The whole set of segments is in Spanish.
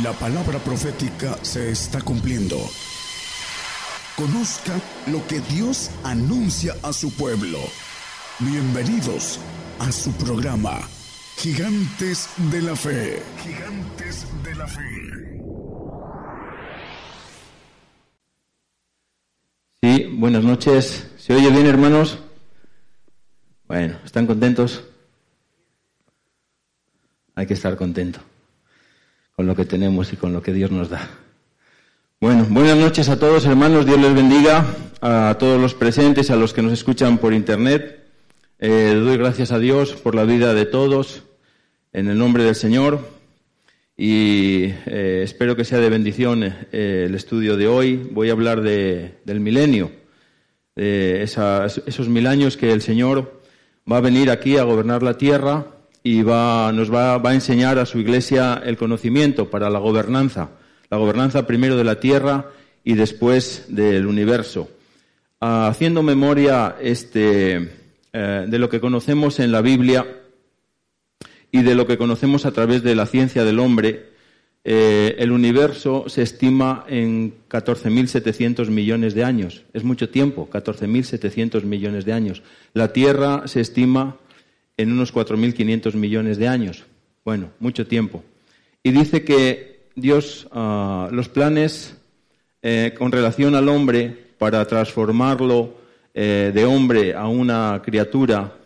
La palabra profética se está cumpliendo. Conozca lo que Dios anuncia a su pueblo. Bienvenidos a su programa, Gigantes de la Fe. Gigantes de la Fe. Sí, buenas noches. ¿Se oye bien, hermanos? Bueno, ¿están contentos? Hay que estar contento con lo que tenemos y con lo que Dios nos da. Bueno, buenas noches a todos, hermanos. Dios les bendiga a todos los presentes, a los que nos escuchan por internet. Eh, doy gracias a Dios por la vida de todos, en el nombre del Señor. Y eh, espero que sea de bendición eh, el estudio de hoy. Voy a hablar de, del milenio, de esos mil años que el Señor va a venir aquí a gobernar la tierra y nos va, va, a enseñar a su iglesia el conocimiento para la gobernanza, la gobernanza primero de la tierra y después del universo. Ah, haciendo memoria este, eh, de lo que conocemos en la Biblia y de lo que conocemos a través de la ciencia del hombre, eh, el universo se estima en 14.700 millones de años. Es mucho tiempo, 14.700 millones de años. La Tierra se estima en unos 4.500 millones de años. Bueno, mucho tiempo. Y dice que Dios, ah, los planes eh, con relación al hombre para transformarlo eh, de hombre a una criatura,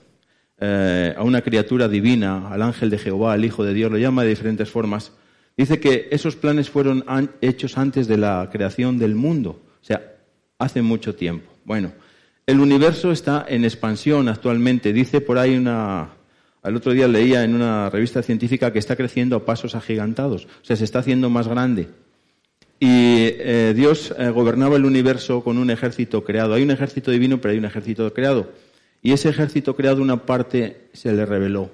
eh, a una criatura divina, al ángel de Jehová, al Hijo de Dios, lo llama de diferentes formas. Dice que esos planes fueron hechos antes de la creación del mundo, o sea, hace mucho tiempo. Bueno, el universo está en expansión actualmente. Dice por ahí una. Al otro día leía en una revista científica que está creciendo a pasos agigantados. O sea, se está haciendo más grande. Y eh, Dios eh, gobernaba el universo con un ejército creado. Hay un ejército divino, pero hay un ejército creado. Y ese ejército creado, una parte se le reveló.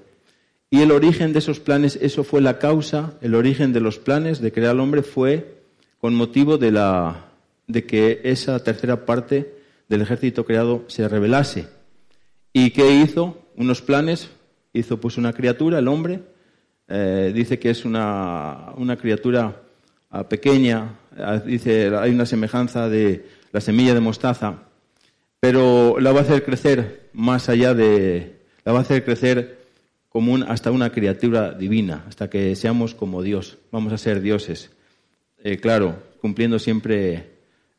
Y el origen de esos planes, eso fue la causa, el origen de los planes de crear al hombre fue con motivo de, la, de que esa tercera parte del ejército creado se rebelase. ¿Y qué hizo? Unos planes, hizo pues una criatura, el hombre, eh, dice que es una, una criatura ah, pequeña, ah, dice hay una semejanza de la semilla de mostaza, pero la va a hacer crecer más allá de, la va a hacer crecer como hasta una criatura divina, hasta que seamos como Dios, vamos a ser dioses. Eh, claro, cumpliendo siempre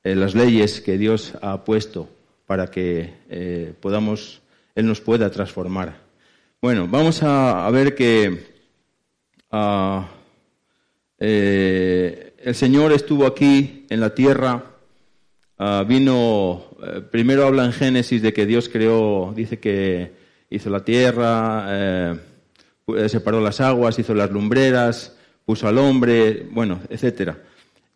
eh, las leyes que Dios ha puesto para que eh, podamos, Él nos pueda transformar. Bueno, vamos a, ver que eh, el Señor estuvo aquí en la tierra, ah, vino, primero habla en Génesis de que Dios creó, dice que hizo la tierra, separó las aguas, hizo las lumbreras, puso al hombre, bueno, etcétera.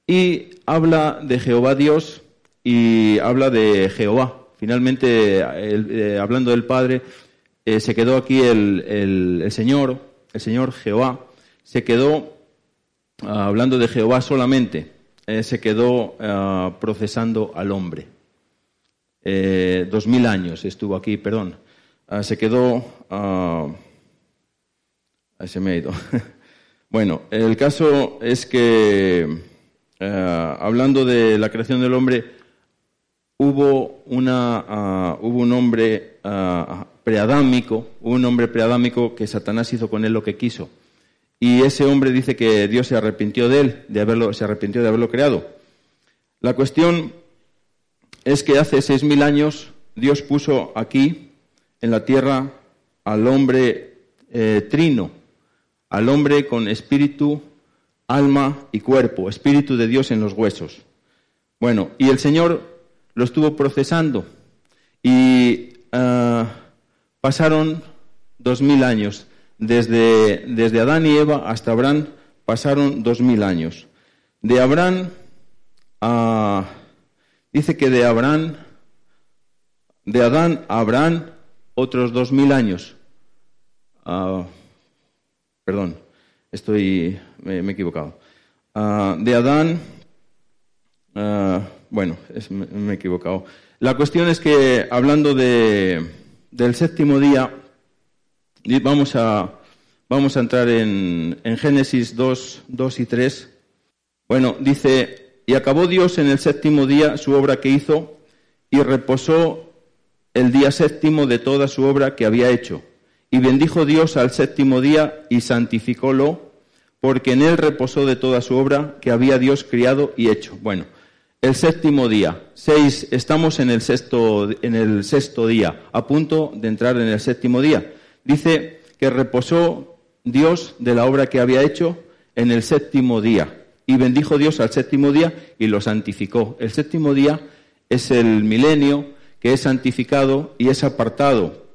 Y habla de Jehová Dios y habla de Jehová. Finalmente, eh, hablando del Padre, eh, se quedó aquí el, Señor, el Señor Jehová, se quedó ah, hablando de Jehová solamente, eh, se quedó ah, procesando al hombre. dos mil años estuvo aquí, perdón. Ah, se quedó. se me ha ido. bueno, el caso es que eh, hablando de la creación del hombre, hubo, una, ah, hubo un hombre uh, preadámico, un hombre preadámico que Satanás hizo con él lo que quiso. Y ese hombre dice que Dios se arrepintió de él, de haberlo, se arrepintió de haberlo creado. La cuestión es que hace seis mil años Dios puso aquí, en la tierra, al hombre eh, trino, al hombre con espíritu, alma y cuerpo, espíritu de Dios en los huesos. Bueno, y el Señor lo estuvo procesando y ah, pasaron dos mil años. Desde, desde Adán y Eva hasta Abraham pasaron dos mil años. De Abraham, a dice que de Abraham, de Adán a Abraham, otros dos mil años. Ah, perdón, estoy me, he equivocado. Ah, de Adán, ah, bueno, me, he equivocado. La cuestión es que hablando de, del séptimo día, vamos a, vamos a entrar en, en Génesis 2, 2 y 3. Bueno, dice, y acabó Dios en el séptimo día su obra que hizo y reposó el día séptimo de toda su obra que había hecho. Y bendijo Dios al séptimo día y santificólo, porque en él reposó de toda su obra que había Dios criado y hecho. Bueno, el séptimo día, seis, estamos en el sexto, en el sexto día, a punto de entrar en el séptimo día. Dice que reposó Dios de la obra que había hecho en el séptimo día. Y bendijo Dios al séptimo día y lo santificó. El séptimo día es el milenio que es santificado y es apartado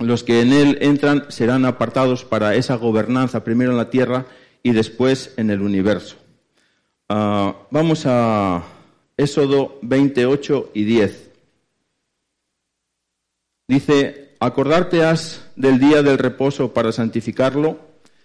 los que en él entran serán apartados para esa gobernanza, primero en la tierra y después en el universo. Ah, vamos a Éxodo 28 y 10. Dice, acordarte has del día del reposo para santificarlo.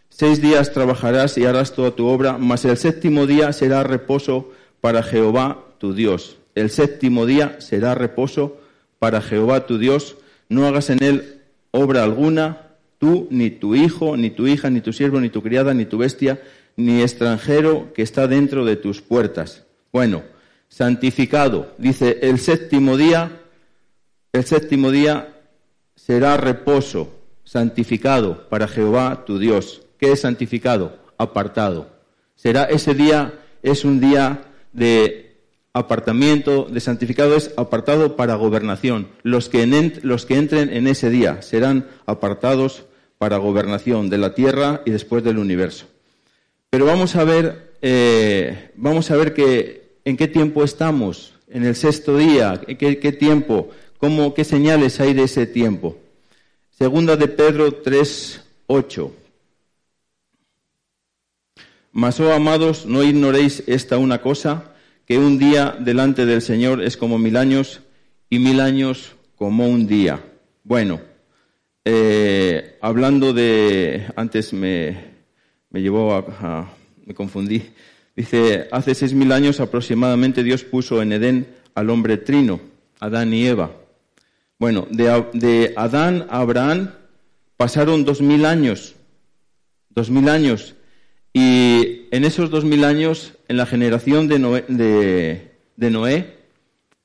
Seis días trabajarás y harás toda tu obra, mas el séptimo día será reposo para Jehová tu Dios. El séptimo día será reposo para Jehová tu Dios. No hagas en él obra alguna, tú, ni tu hijo, ni tu hija, ni tu siervo, ni tu criada, ni tu bestia, ni extranjero que está dentro de tus puertas. Bueno, santificado, dice, el séptimo día, el séptimo día será reposo, santificado para Jehová tu Dios. ¿Qué es santificado? Apartado. Será ese día, es un día de apartamiento de santificado es apartado para gobernación. Los que, los que entren en ese día serán apartados para gobernación de la tierra y después del universo. Pero vamos a ver, eh, vamos a ver que, en qué tiempo estamos, en el sexto día, qué, qué tiempo, cómo, qué señales hay de ese tiempo. Segunda de Pedro 3, 8. Mas, oh amados, no ignoréis esta una cosa, que un día delante del Señor es como mil años y mil años como un día. Bueno, eh, hablando de, antes me, me llevó a, me confundí. Dice, hace seis mil años aproximadamente Dios puso en Edén al hombre trino, Adán y Eva. Bueno, de, de Adán a Abraham pasaron dos mil años, dos mil años, y en esos dos mil años, en la generación de Noé,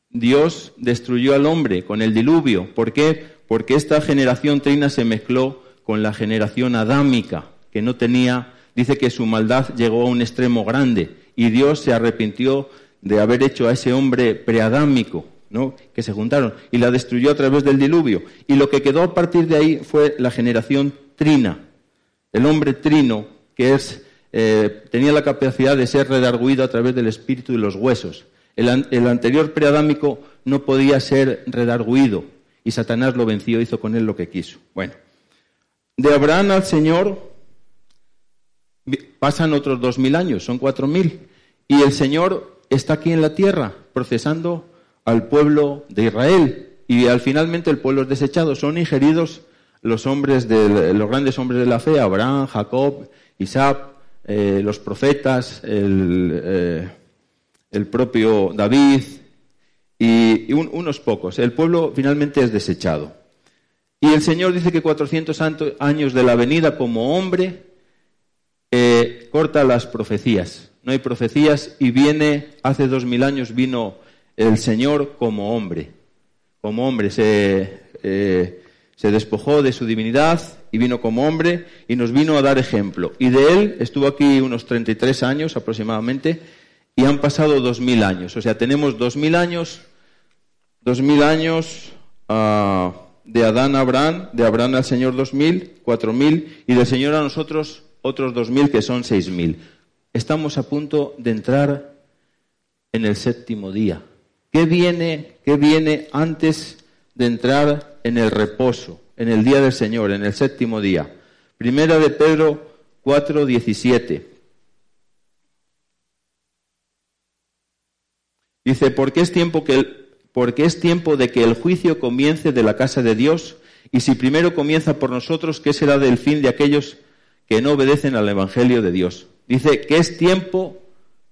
Dios destruyó al hombre con el diluvio. ¿Por qué? Porque esta generación trina se mezcló con la generación adámica, que no tenía, dice que su maldad llegó a un extremo grande y Dios se arrepintió de haber hecho a ese hombre preadámico, ¿no? que se juntaron, y la destruyó a través del diluvio. Y lo que quedó a partir de ahí fue la generación trina, el hombre trino, que es eh, tenía la capacidad de ser redarguido a través del espíritu y los huesos. El, anterior preadámico no podía ser redarguido y Satanás lo venció, hizo con él lo que quiso. Bueno, de Abraham al Señor pasan otros dos mil años, son cuatro mil, y el Señor está aquí en la tierra procesando al pueblo de Israel y al finalmente el pueblo es desechado, son ingeridos los hombres de los grandes hombres de la fe, Abraham, Jacob, Isaac, eh, los profetas, el, eh, propio David y, unos pocos. El pueblo finalmente es desechado. Y el Señor dice que 400 años de la venida como hombre eh, corta las profecías. No hay profecías y viene, hace dos mil años vino el Señor como hombre. Como hombre se, se despojó de su divinidad y vino como hombre y nos vino a dar ejemplo. Y de él estuvo aquí unos 33 años aproximadamente y han pasado 2.000 años. O sea, tenemos 2.000 años, 2.000 años uh, de Adán a Abraham, de Abraham al Señor 2.000, 4.000 y del Señor a nosotros otros 2.000 que son 6.000. Estamos a punto de entrar en el séptimo día. ¿Qué viene, qué viene antes de entrar en el reposo? en el día del Señor, en el séptimo día. Primera de Pedro 4, 17. Dice, porque es tiempo que porque es tiempo de que el juicio comience de la casa de Dios, y si primero comienza por nosotros, ¿qué será del fin de aquellos que no obedecen al Evangelio de Dios? Dice que es tiempo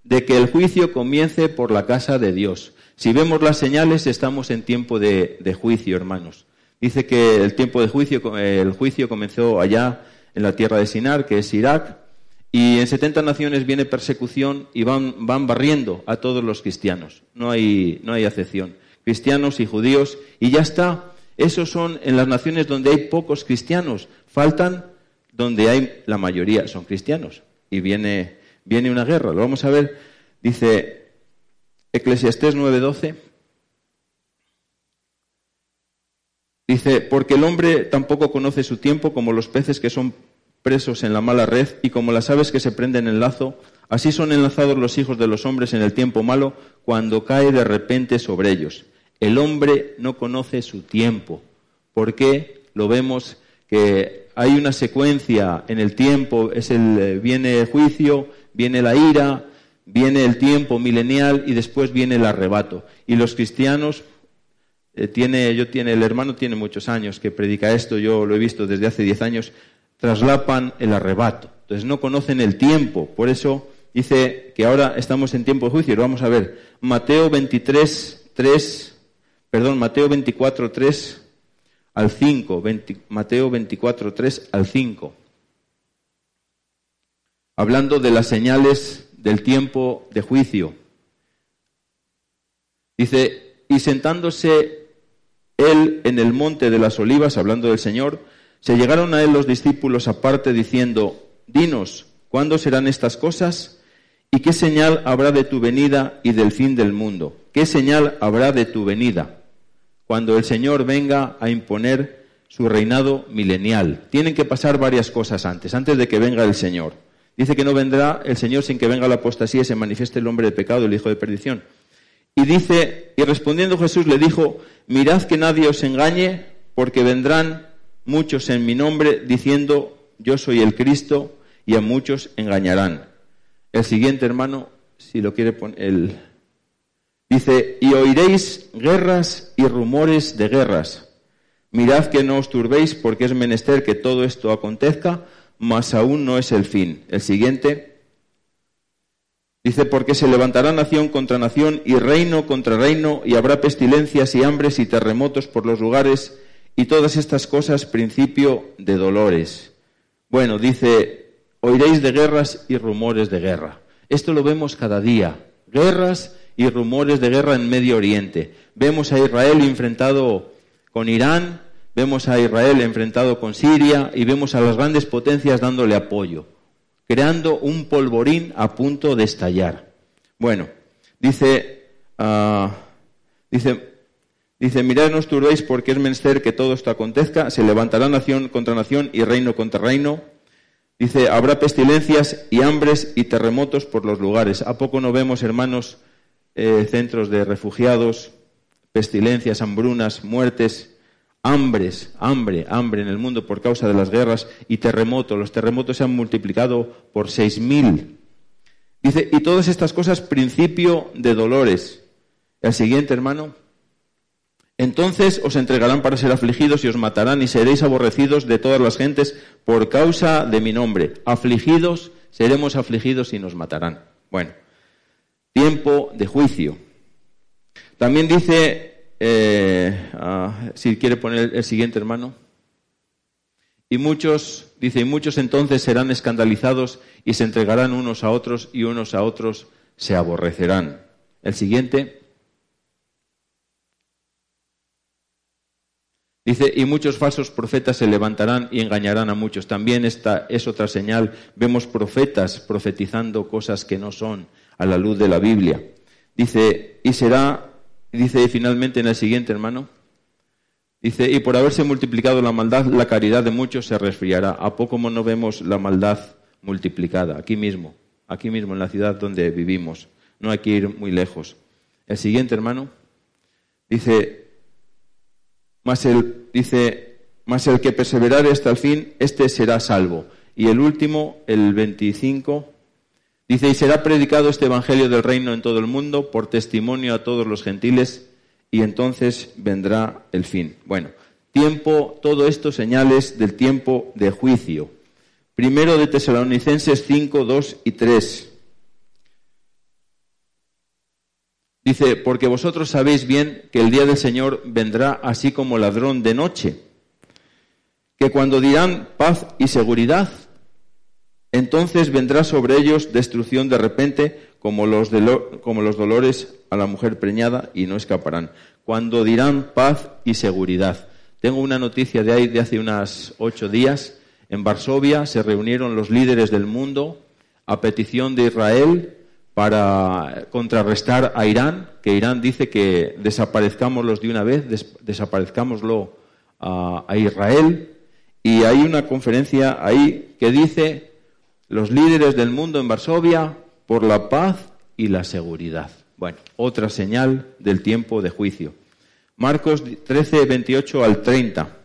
de que el juicio comience por la casa de Dios. Si vemos las señales, estamos en tiempo de, juicio, hermanos. Dice que el tiempo de juicio, el juicio comenzó allá en la tierra de Sinar, que es Irak, y en 70 naciones viene persecución y van, van barriendo a todos los cristianos. No hay, no hay acepción. Cristianos y judíos, y ya está. Esos son en las naciones donde hay pocos cristianos. Faltan donde hay la mayoría, son cristianos. Y viene, viene una guerra. Lo vamos a ver. Dice Eclesiastés 9:12. Dice, porque el hombre tampoco conoce su tiempo como los peces que son presos en la mala red y como las aves que se prenden en lazo, así son enlazados los hijos de los hombres en el tiempo malo cuando cae de repente sobre ellos. El hombre no conoce su tiempo. ¿Por qué? Lo vemos que hay una secuencia en el tiempo, es el, eh, viene el juicio, viene la ira, viene el tiempo milenial y después viene el arrebato. Y los cristianos eh, tiene, yo tiene, el hermano tiene muchos años que predica esto, yo lo he visto desde hace diez años, traslapan el arrebato. Entonces no conocen el tiempo. Por eso dice que ahora estamos en tiempo de juicio. Vamos a ver. Mateo 23, 3, perdón, Mateo 24, 3 al 5. Mateo 24, 3 al 5. Hablando de las señales del tiempo de juicio. Dice, y sentándose él en el monte de las olivas, hablando del Señor, se llegaron a él los discípulos aparte diciendo, Dinos, ¿cuándo serán estas cosas? ¿Y qué señal habrá de tu venida y del fin del mundo? ¿Qué señal habrá de tu venida? Cuando el Señor venga a imponer su reinado milenial. Tienen que pasar varias cosas antes, antes de que venga el Señor. Dice que no vendrá el Señor sin que venga la apostasía y se manifieste el hombre de pecado, el hijo de perdición. Y dice, y respondiendo Jesús le dijo, mirad que nadie os engañe, porque vendrán muchos en mi nombre diciendo yo soy el Cristo y a muchos engañarán. El siguiente hermano, si lo quiere poner, el... dice, y oiréis guerras y rumores de guerras. Mirad que no os turbéis porque es menester que todo esto acontezca, mas aún no es el fin. El siguiente dice, porque se levantará nación contra nación y reino contra reino y habrá pestilencias y hambres y terremotos por los lugares y todas estas cosas principio de dolores. Bueno, dice, oiréis de guerras y rumores de guerra. Esto lo vemos cada día, guerras y rumores de guerra en Medio Oriente. Vemos a Israel enfrentado con Irán, vemos a Israel enfrentado con Siria y vemos a las grandes potencias dándole apoyo, creando un polvorín a punto de estallar. Bueno, dice, uh, dice Dice, mirad no os turbéis porque es menester que todo esto acontezca, se levantará nación contra nación y reino contra reino. Dice, habrá pestilencias y hambres y terremotos por los lugares. ¿A poco no vemos, hermanos, eh, centros de refugiados, pestilencias, hambrunas, muertes, hambres, hambre, hambre en el mundo por causa de las guerras y terremotos? Los terremotos se han multiplicado por seis mil. Dice, y todas estas cosas, principio de dolores. El siguiente, hermano. Entonces os entregarán para ser afligidos y os matarán y seréis aborrecidos de todas las gentes por causa de mi nombre. Afligidos, seremos afligidos y nos matarán. Bueno, tiempo de juicio. También dice, eh, ah, si quiere poner el siguiente hermano, y muchos, dice, y muchos entonces serán escandalizados y se entregarán unos a otros y unos a otros se aborrecerán. El siguiente. Dice, y muchos falsos profetas se levantarán y engañarán a muchos. También esta es otra señal. Vemos profetas profetizando cosas que no son a la luz de la Biblia. Dice, y será, dice finalmente en el siguiente, hermano, dice, y por haberse multiplicado la maldad, la caridad de muchos se resfriará. ¿A poco no vemos la maldad multiplicada? Aquí mismo, aquí mismo en la ciudad donde vivimos. No hay que ir muy lejos. El siguiente, hermano, dice, más el, dice, más el que perseverare hasta el fin, este será salvo. Y el último, el 25, dice, y será predicado este Evangelio del reino en todo el mundo por testimonio a todos los gentiles, y entonces vendrá el fin. Bueno, tiempo, todo esto señales del tiempo de juicio. Primero de Tesalonicenses 5, 2 y 3. Dice, porque vosotros sabéis bien que el día del Señor vendrá así como ladrón de noche, que cuando dirán paz y seguridad, Entonces vendrá sobre ellos destrucción de repente, como los, como los dolores a la mujer preñada, y no escaparán. Cuando dirán paz y seguridad. Tengo una noticia de ahí de hace unas ocho días. En Varsovia se reunieron los líderes del mundo a petición de Israel para contrarrestar a Irán, que Irán dice que desaparezcámoslos de una vez, desaparezcámoslo a, a Israel. Y hay una conferencia ahí que dice los líderes del mundo en Varsovia por la paz y la seguridad. Bueno, otra señal del tiempo de juicio. Marcos 13, 28 al 30.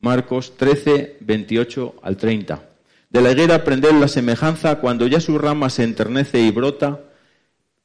Marcos 13, 28 al 30. De la higuera aprended la semejanza cuando ya su rama se enternece y brota,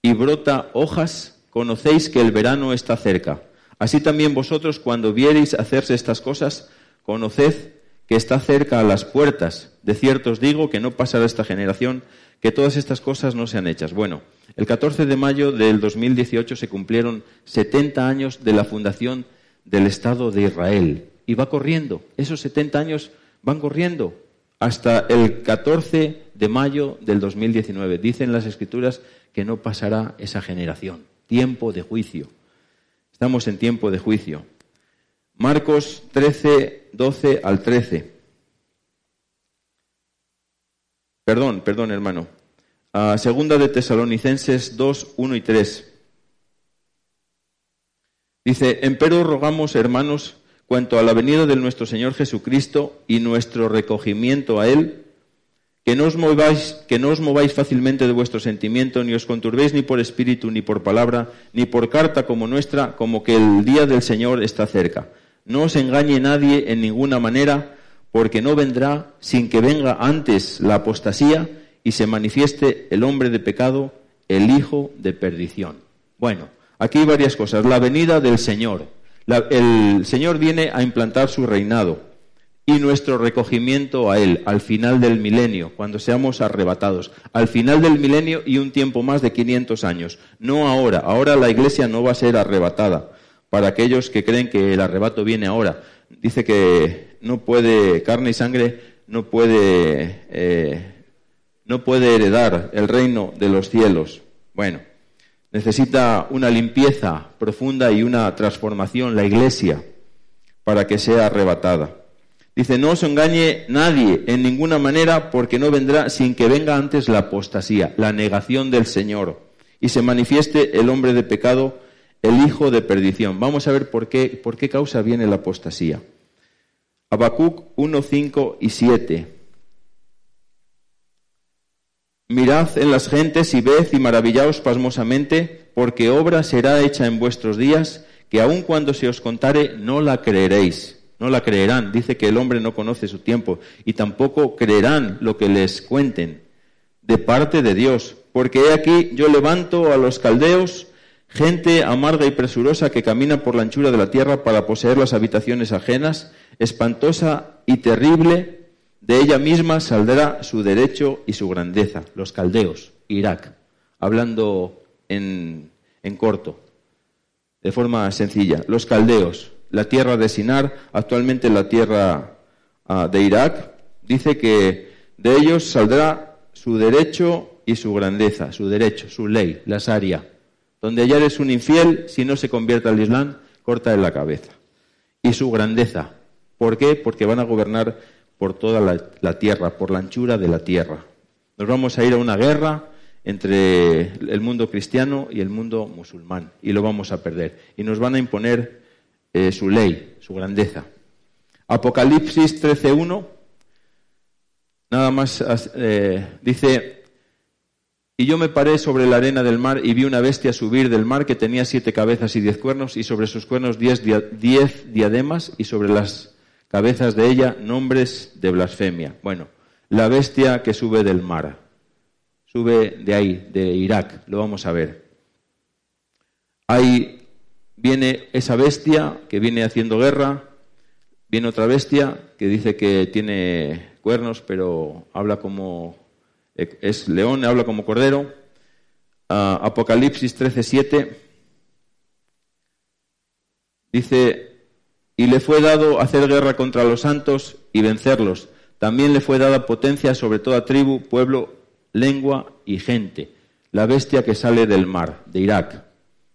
y brota hojas, conocéis que el verano está cerca. Así también vosotros cuando viereis hacerse estas cosas, conoced que está cerca a las puertas. De cierto os digo que no pasará esta generación que todas estas cosas no sean hechas. Bueno, el 14 de mayo del 2018 se cumplieron 70 años de la fundación del Estado de Israel. Y va corriendo, esos 70 años van corriendo hasta el 14 de mayo del 2019. Dicen las escrituras que no pasará esa generación. Tiempo de juicio. Estamos en tiempo de juicio. Marcos 13, 12 al 13. Perdón, perdón, hermano. segunda de Tesalonicenses 2, 1 y 3. Dice, empero rogamos, hermanos, cuanto a la venida de nuestro Señor Jesucristo y nuestro recogimiento a Él, que no os mováis, que no os mováis fácilmente de vuestro sentimiento, ni os conturbéis ni por espíritu, ni por palabra, ni por carta como nuestra, como que el día del Señor está cerca. No os engañe nadie en ninguna manera, porque no vendrá sin que venga antes la apostasía y se manifieste el hombre de pecado, el hijo de perdición. Bueno, aquí hay varias cosas. La venida del Señor. el Señor viene a implantar su reinado y nuestro recogimiento a Él al final del milenio, cuando seamos arrebatados. Al final del milenio y un tiempo más de 500 años. No ahora. Ahora la iglesia no va a ser arrebatada para aquellos que creen que el arrebato viene ahora. Dice que no puede, carne y sangre no puede, eh, no puede heredar el reino de los cielos. Bueno, necesita una limpieza profunda y una transformación la iglesia para que sea arrebatada. Dice, no os engañe nadie en ninguna manera porque no vendrá sin que venga antes la apostasía, la negación del Señor, y se manifieste el hombre de pecado el hijo de perdición. Vamos a ver por qué, por qué causa viene la apostasía. Habacuc 1, 5 y 7. Mirad en las gentes y ved y maravillaos pasmosamente, porque obra será hecha en vuestros días, que aun cuando se os contare no la creeréis. No la creerán. Dice que el hombre no conoce su tiempo y tampoco creerán lo que les cuenten de parte de Dios. Porque he aquí yo levanto a los caldeos gente amarga y presurosa que camina por la anchura de la tierra para poseer las habitaciones ajenas, espantosa y terrible, de ella misma saldrá su derecho y su grandeza. Los caldeos, Irak, hablando en, corto, de forma sencilla. Los caldeos, la tierra de Sinar, actualmente la tierra ah, de Irak, dice que de ellos saldrá su derecho y su grandeza, su derecho, su ley, la Sharia donde ya eres un infiel, si no se convierte al Islam, corta en la cabeza. Y su grandeza. ¿Por qué? Porque van a gobernar por toda la, tierra, por la anchura de la tierra. Nos vamos a ir a una guerra entre el mundo cristiano y el mundo musulmán y lo vamos a perder. Y nos van a imponer eh, su ley, su grandeza. Apocalipsis 13.1, nada más eh, dice, y yo me paré sobre la arena del mar y vi una bestia subir del mar que tenía siete cabezas y diez cuernos, y sobre sus cuernos diez, diademas, y sobre las cabezas de ella nombres de blasfemia. Bueno, la bestia que sube del mar, sube de ahí, de Irak, lo vamos a ver. Ahí viene esa bestia que viene haciendo guerra, viene otra bestia que dice que tiene cuernos, pero habla como es león, habla como cordero. Uh, Apocalipsis 13:7 dice, y le fue dado hacer guerra contra los santos y vencerlos, También le fue dada potencia sobre toda tribu, pueblo, lengua y gente. La bestia que sale del mar, de Irak.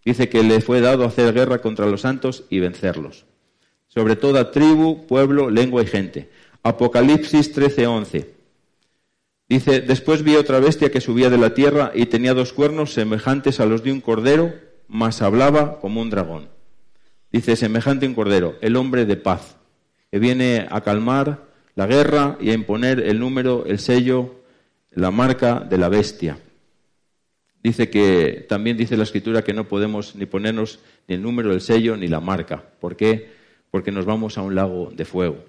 Dice que le fue dado hacer guerra contra los santos y vencerlos. Sobre toda tribu, pueblo, lengua y gente. Apocalipsis 13:11. Dice, después vi otra bestia que subía de la tierra y tenía dos cuernos semejantes a los de un cordero, mas hablaba como un dragón. Dice, semejante a un cordero, el hombre de paz, que viene a calmar la guerra y a imponer el número, el sello, la marca de la bestia. Dice que también dice la escritura que no podemos ni ponernos ni el número, el sello, ni la marca. ¿Por qué? Porque nos vamos a un lago de fuego.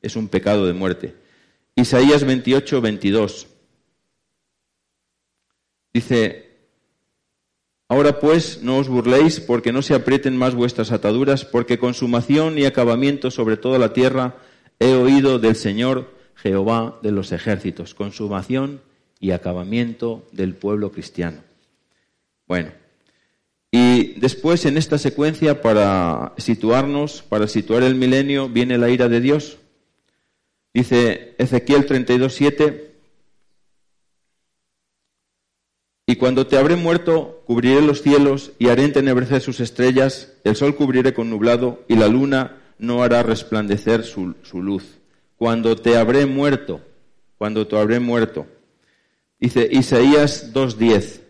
Es un pecado de muerte. Isaías 28, 22. Dice, Ahora pues no os burléis porque no se aprieten más vuestras ataduras, porque consumación y acabamiento sobre toda la tierra he oído del Señor Jehová de los ejércitos. Consumación y acabamiento del pueblo cristiano. Bueno, y después en esta secuencia para situarnos, para situar el milenio, viene la ira de Dios. Dice Ezequiel 32, 7. Y cuando te habré muerto, cubriré los cielos y haré entenebrecer sus estrellas, el sol cubriré con nublado y la luna no hará resplandecer su, luz. Cuando te habré muerto, cuando te habré muerto. Dice Isaías 2.10.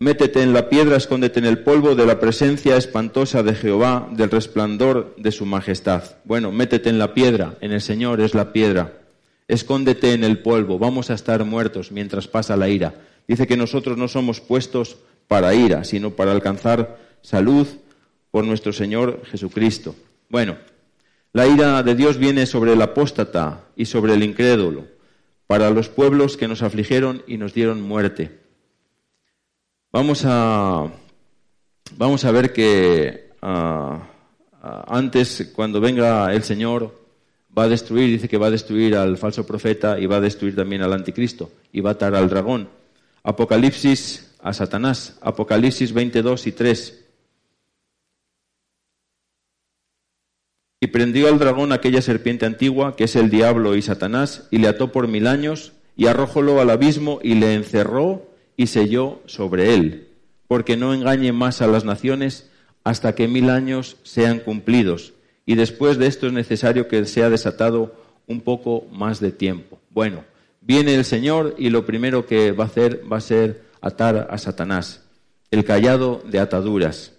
Métete en la piedra, escóndete en el polvo de la presencia espantosa de Jehová, del resplandor de su majestad. Bueno, métete en la piedra, en el Señor es la piedra. Escóndete en el polvo, vamos a estar muertos mientras pasa la ira. Dice que nosotros no somos puestos para ira, sino para alcanzar salud por nuestro Señor Jesucristo. Bueno, la ira de Dios viene sobre el apóstata y sobre el incrédulo, para los pueblos que nos afligieron y nos dieron muerte. Vamos a, vamos a ver que ah, ah, antes, cuando venga el Señor, va a destruir, dice que va a destruir al falso profeta y va a destruir también al anticristo y va a atar al dragón. Apocalipsis a Satanás, Apocalipsis 22 y 3. Y prendió al dragón aquella serpiente antigua, que es el diablo y Satanás, y le ató por mil años, y arrójolo al abismo, y le encerró y selló sobre él, porque no engañe más a las naciones hasta que mil años sean cumplidos y después de esto es necesario que sea desatado un poco más de tiempo. Bueno, viene el Señor y lo primero que va a hacer va a ser atar a Satanás, el callado de ataduras.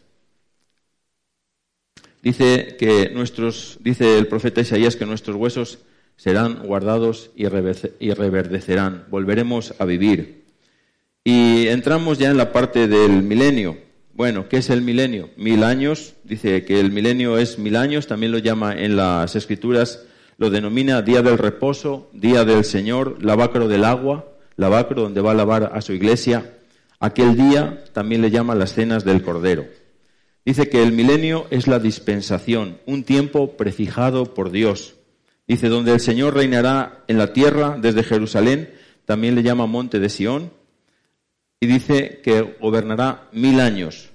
Dice que nuestros, dice el profeta Isaías que nuestros huesos serán guardados y reverdecerán, volveremos a vivir. Y entramos ya en la parte del milenio. Bueno, ¿qué es el milenio? Mil años, dice que el milenio es mil años, también lo llama en las escrituras, lo denomina día del reposo, día del Señor, lavacro del agua, lavacro donde va a lavar a su iglesia. Aquel día también le llama las cenas del Cordero. Dice que el milenio es la dispensación, un tiempo prefijado por Dios. Dice, donde el Señor reinará en la tierra desde Jerusalén, también le llama monte de Sión, y dice que gobernará mil años.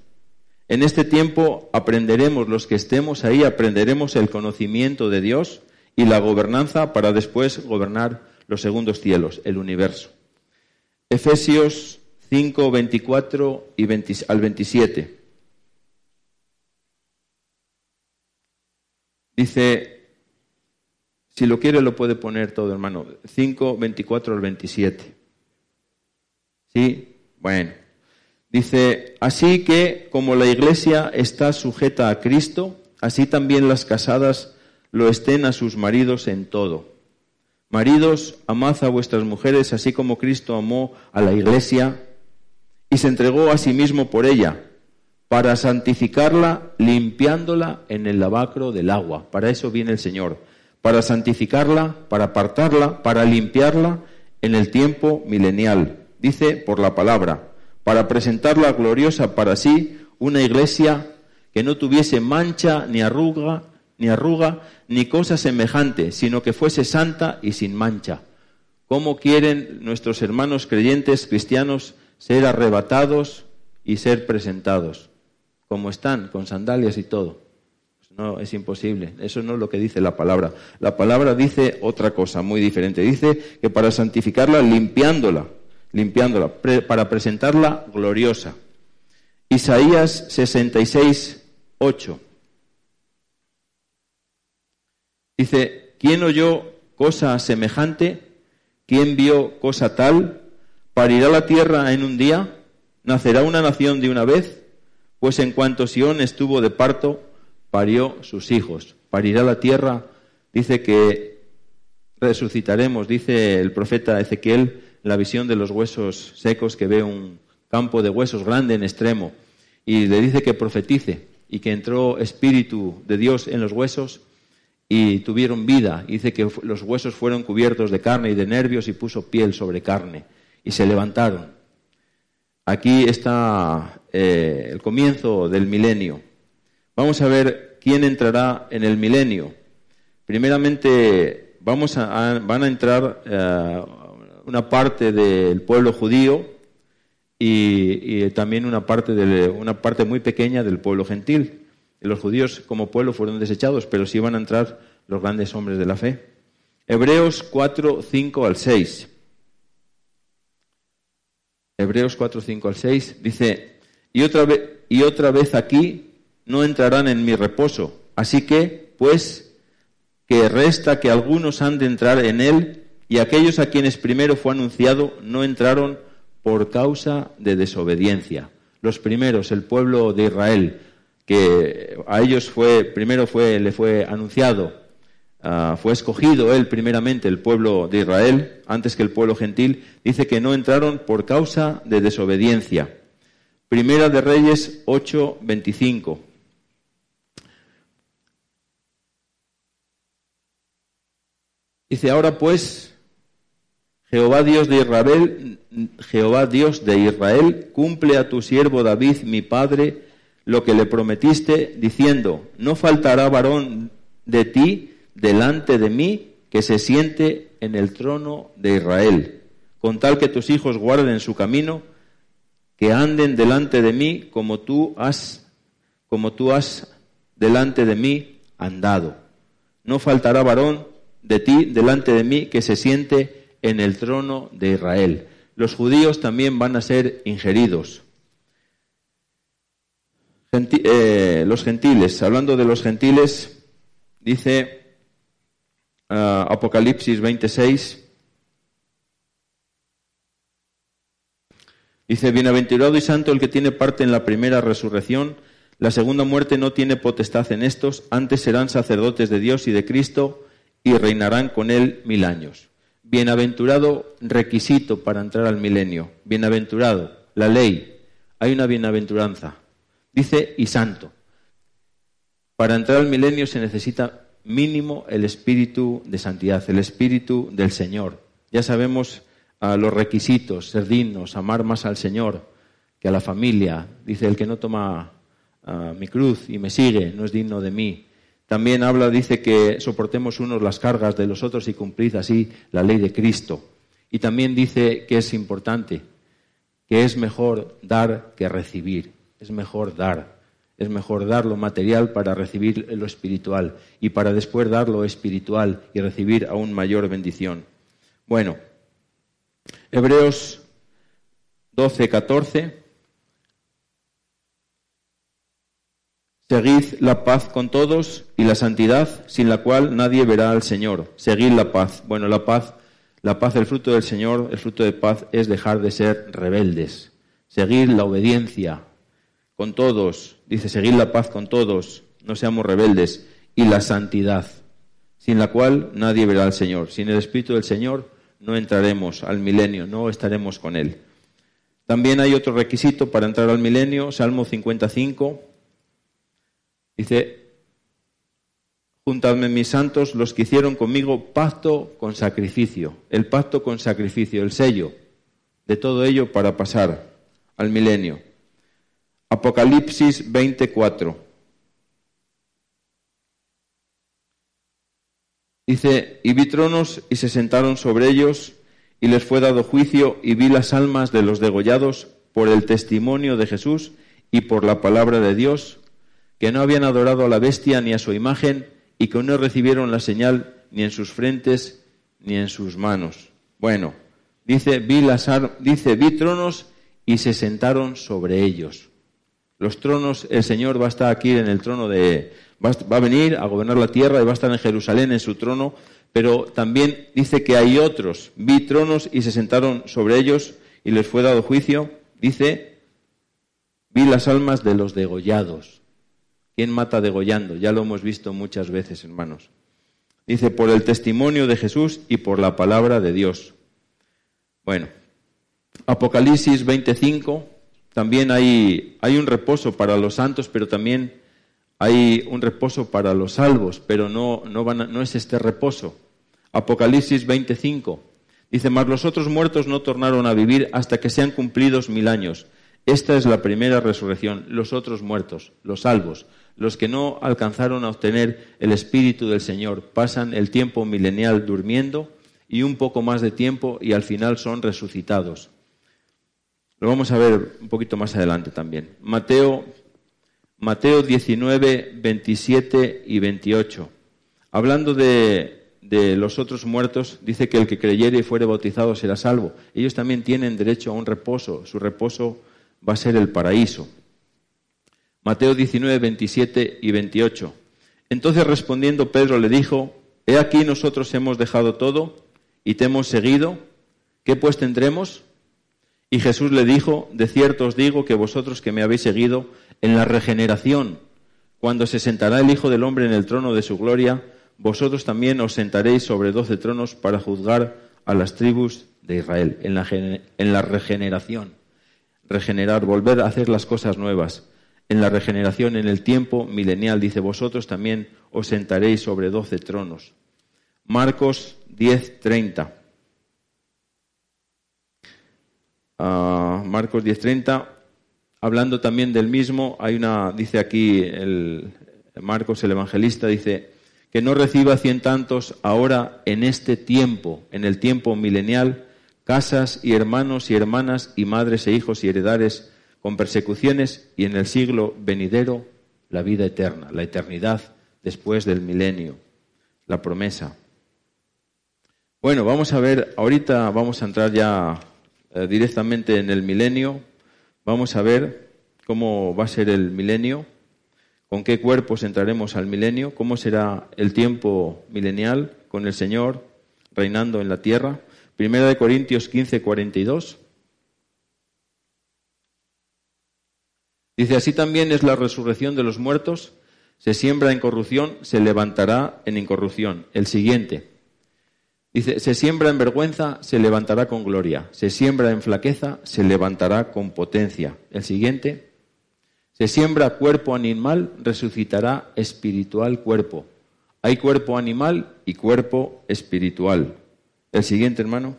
En este tiempo aprenderemos, los que estemos ahí, aprenderemos el conocimiento de Dios y la gobernanza para después gobernar los segundos cielos, el universo. Efesios 5, 24 y al 27. Dice, si lo quiere lo puede poner todo, hermano, 5, 24 al 27. ¿Sí? Bueno, dice, así que como la iglesia está sujeta a Cristo, así también las casadas lo estén a sus maridos en todo. Maridos, amad a vuestras mujeres, así como Cristo amó a la iglesia y se entregó a sí mismo por ella, para santificarla, limpiándola en el lavacro del agua. Para eso viene el Señor, para santificarla, para apartarla, para limpiarla en el tiempo milenial dice por la palabra, para presentarla gloriosa para sí, una iglesia que no tuviese mancha ni arruga, ni arruga, ni cosa semejante, sino que fuese santa y sin mancha. ¿Cómo quieren nuestros hermanos creyentes cristianos ser arrebatados y ser presentados? Como están, con sandalias y todo. Pues No, es imposible. Eso no es lo que dice la palabra. La palabra dice otra cosa muy diferente. Dice que para santificarla, limpiándola, limpiándola, para presentarla gloriosa. Isaías 66, 8. Dice, ¿quién oyó cosa semejante? ¿Quién vio cosa tal? ¿Parirá la tierra en un día? ¿Nacerá una nación de una vez? Pues en cuanto Sión estuvo de parto, parió sus hijos. Parirá la tierra, dice que resucitaremos, dice el profeta Ezequiel, la visión de los huesos secos, que ve un campo de huesos grande en extremo, y le dice que profetice y que entró espíritu de Dios en los huesos y tuvieron vida. Dice que los huesos fueron cubiertos de carne y de nervios y puso piel sobre carne y se levantaron. Aquí está eh, el comienzo del milenio. Vamos a ver quién entrará en el milenio. Primeramente, vamos a, van a entrar eh, una parte del pueblo judío y, también una parte, de, una parte muy pequeña del pueblo gentil. Los judíos como pueblo fueron desechados, pero sí van a entrar los grandes hombres de la fe. Hebreos 4, 5 al 6. Hebreos 4, 5 al 6 dice, y otra, vez, y otra vez aquí no entrarán en mi reposo. Así que, pues, que resta que algunos han de entrar en él, y aquellos a quienes primero fue anunciado no entraron por causa de desobediencia. Los primeros, el pueblo de Israel, que a ellos fue, primero fue, le fue anunciado, ah, fue escogido él primeramente, el pueblo de Israel, antes que el pueblo gentil, dice que no entraron por causa de desobediencia. Primera de Reyes 8, 25. Dice, ahora pues, Jehová Dios de Israel, Jehová Dios de Israel, cumple a tu siervo David, mi padre, lo que le prometiste, diciendo, no faltará varón de ti delante de mí que se siente en el trono de Israel, con tal que tus hijos guarden su camino, que anden delante de mí como tú has, como tú has delante de mí andado. No faltará varón de ti delante de mí que se siente en el trono de Israel. Los judíos también van a ser ingeridos. Eh, los gentiles, hablando de los gentiles, dice ah, Apocalipsis 26, dice, Bienaventurado y santo el que tiene parte en la primera resurrección, la segunda muerte no tiene potestad en estos, antes serán sacerdotes de Dios y de Cristo, y reinarán con él mil años. Bienaventurado requisito para entrar al milenio. Bienaventurado, la ley. Hay una bienaventuranza. Dice y santo. Para entrar al milenio se necesita mínimo el espíritu de santidad, el espíritu del Señor. Ya sabemos ah, los requisitos, ser dignos, amar más al Señor que a la familia. Dice, el que no toma ah, mi cruz y me sigue no es digno de mí. También habla, dice que soportemos unos las cargas de los otros y cumplid así la ley de Cristo. Y también dice que es importante, que es mejor dar que recibir. Es mejor dar. Es mejor dar lo material para recibir lo espiritual y para después dar lo espiritual y recibir aún mayor bendición. Bueno, Hebreos 12, 14. Seguid la paz con todos y la santidad, sin la cual nadie verá al Señor. Seguid la paz. Bueno, la paz, la paz, el fruto del Señor, el fruto de paz es dejar de ser rebeldes. Seguir la obediencia con todos. Dice, seguid la paz con todos, no seamos rebeldes. Y la santidad, sin la cual nadie verá al Señor. Sin el Espíritu del Señor no entraremos al milenio, no estaremos con Él. También hay otro requisito para entrar al milenio, Salmo 55 Dice, juntadme mis santos, los que hicieron conmigo pacto con sacrificio, el pacto con sacrificio, el sello de todo ello para pasar al milenio. Apocalipsis 24. Dice, y vi tronos y se sentaron sobre ellos, y les fue dado juicio, y vi las almas de los degollados por el testimonio de Jesús y por la palabra de Dios, que no habían adorado a la bestia ni a su imagen y que no recibieron la señal ni en sus frentes ni en sus manos. Bueno, dice, vi, las dice, vi tronos y se sentaron sobre ellos. Los tronos, el Señor va a estar aquí en el trono de, va a venir a gobernar la tierra y va a estar en Jerusalén en su trono, pero también dice que hay otros. Vi tronos y se sentaron sobre ellos y les fue dado juicio. Dice, vi las almas de los degollados. ¿Quién mata degollando? Ya lo hemos visto muchas veces, hermanos. Dice, por el testimonio de Jesús y por la palabra de Dios. Bueno, Apocalipsis 25, también hay, hay un reposo para los santos, pero también hay un reposo para los salvos, pero no, no, van no es este reposo. Apocalipsis 25 dice, mas los otros muertos no tornaron a vivir hasta que sean cumplidos mil años. Esta es la primera resurrección, los otros muertos, los salvos, los que no alcanzaron a obtener el Espíritu del Señor, pasan el tiempo milenial durmiendo y un poco más de tiempo y al final son resucitados. Lo vamos a ver un poquito más adelante también. Mateo, Mateo 19, 27 y 28. Hablando de, de los otros muertos, dice que el que creyere y fuere bautizado será salvo. Ellos también tienen derecho a un reposo. Su reposo va a ser el paraíso. Mateo 19, 27 y 28. Entonces respondiendo Pedro le dijo, He aquí nosotros hemos dejado todo y te hemos seguido. ¿Qué pues tendremos? Y Jesús le dijo, De cierto os digo que vosotros que me habéis seguido, en la regeneración, cuando se sentará el Hijo del Hombre en el trono de su gloria, vosotros también os sentaréis sobre doce tronos para juzgar a las tribus de Israel, en la, en la regeneración. Regenerar, volver a hacer las cosas nuevas en la regeneración, en el tiempo milenial. Dice, vosotros también os sentaréis sobre doce tronos. Marcos 10, 30. Uh, Marcos 10, 30. Hablando también del mismo, hay una, dice aquí el Marcos el evangelista, dice, que no reciba cien tantos ahora en este tiempo, en el tiempo milenial, casas y hermanos y hermanas y madres e hijos y heredares con persecuciones y en el siglo venidero la vida eterna, la eternidad después del milenio, la promesa. Bueno, vamos a ver, ahorita vamos a entrar ya eh, directamente en el milenio, vamos a ver cómo va a ser el milenio, con qué cuerpos entraremos al milenio, cómo será el tiempo milenial con el Señor reinando en la tierra. Primera de Corintios 15, 42. Dice, así también es la resurrección de los muertos, se siembra en corrupción, se levantará en incorrupción. El siguiente. Dice, se siembra en vergüenza, se levantará con gloria. Se siembra en flaqueza, se levantará con potencia. El siguiente. Se siembra cuerpo animal, resucitará espiritual cuerpo. Hay cuerpo animal y cuerpo espiritual. El siguiente, hermano.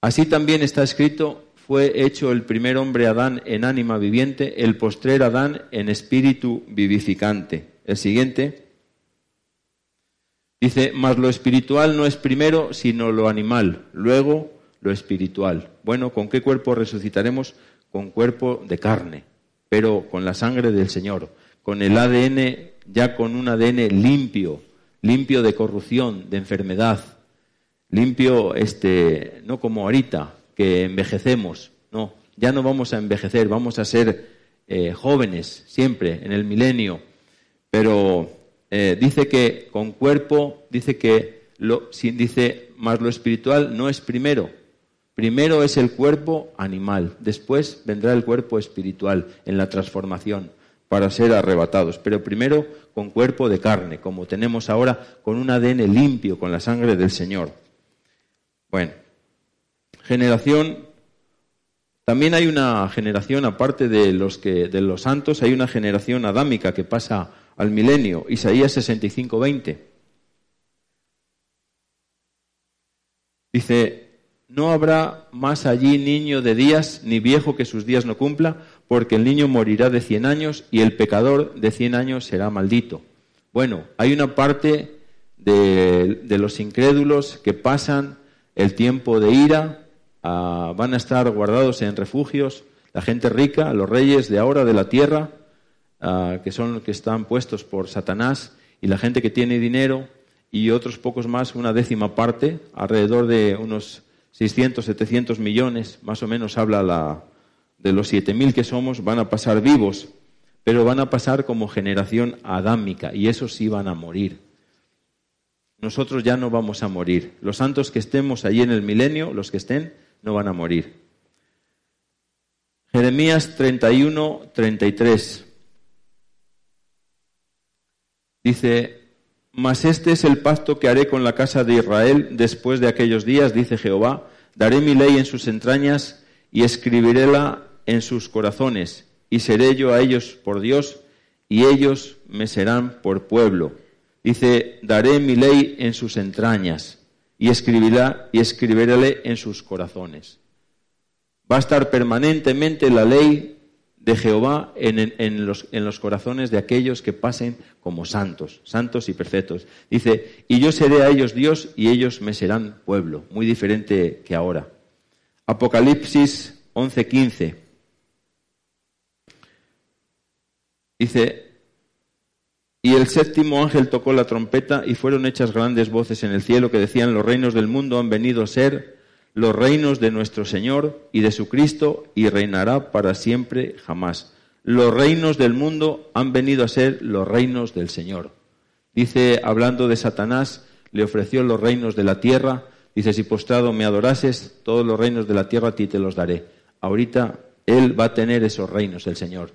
Así también está escrito, fue hecho el primer hombre Adán en ánima viviente, el postrer Adán en espíritu vivificante. El siguiente dice, mas lo espiritual no es primero, sino lo animal, luego lo espiritual. Bueno, ¿con qué cuerpo resucitaremos? Con cuerpo de carne, pero con la sangre del Señor, con el ADN, ya con un ADN limpio, limpio de corrupción, de enfermedad, limpio, este, no como ahorita, que envejecemos. No, ya no vamos a envejecer, vamos a ser eh, jóvenes siempre en el milenio. Pero eh, dice que con cuerpo, dice que lo, dice más lo espiritual no es primero. Primero es el cuerpo animal, después vendrá el cuerpo espiritual en la transformación para ser arrebatados. Pero primero con cuerpo de carne, como tenemos ahora, con un ADN limpio, con la sangre del Señor. Bueno, generación, también hay una generación, aparte de los, que, de los santos, hay una generación adámica que pasa al milenio, Isaías 65, 20. Dice, no habrá más allí niño de días, ni viejo que sus días no cumpla, porque el niño morirá de cien años y el pecador de cien años será maldito. Bueno, hay una parte de, de los incrédulos que pasan el tiempo de ira, Ah, van a estar guardados en refugios, la gente rica, los reyes de ahora de la tierra, ah, que son los que están puestos por Satanás, y la gente que tiene dinero, y otros pocos más, una décima parte, alrededor de unos 600, 700 millones, más o menos habla la, de los 7.000 que somos, van a pasar vivos, pero van a pasar como generación adámica, y esos sí van a morir. Nosotros ya no vamos a morir. Los santos que estemos allí en el milenio, los que estén, no van a morir. Jeremías 31, 33. Dice, mas este es el pacto que haré con la casa de Israel después de aquellos días, dice Jehová, daré mi ley en sus entrañas y escribiréla en sus corazones, y seré yo a ellos por Dios, y ellos me serán por pueblo. Dice, daré mi ley en sus entrañas, y escribirá y escribiré en sus corazones. Va a estar permanentemente la ley de Jehová en, los, en, los, corazones de aquellos que pasen como santos, santos y perfectos. Dice, y yo seré a ellos Dios y ellos me serán pueblo, muy diferente que ahora. Apocalipsis 11:15. Dice, y el séptimo ángel tocó la trompeta y fueron hechas grandes voces en el cielo que decían, los reinos del mundo han venido a ser los reinos de nuestro Señor y de su Cristo y reinará para siempre jamás. Los reinos del mundo han venido a ser los reinos del Señor. Dice, hablando de Satanás, le ofreció los reinos de la tierra. Dice, si postrado me adorases, todos los reinos de la tierra a ti te los daré. Ahorita él va a tener esos reinos, el Señor.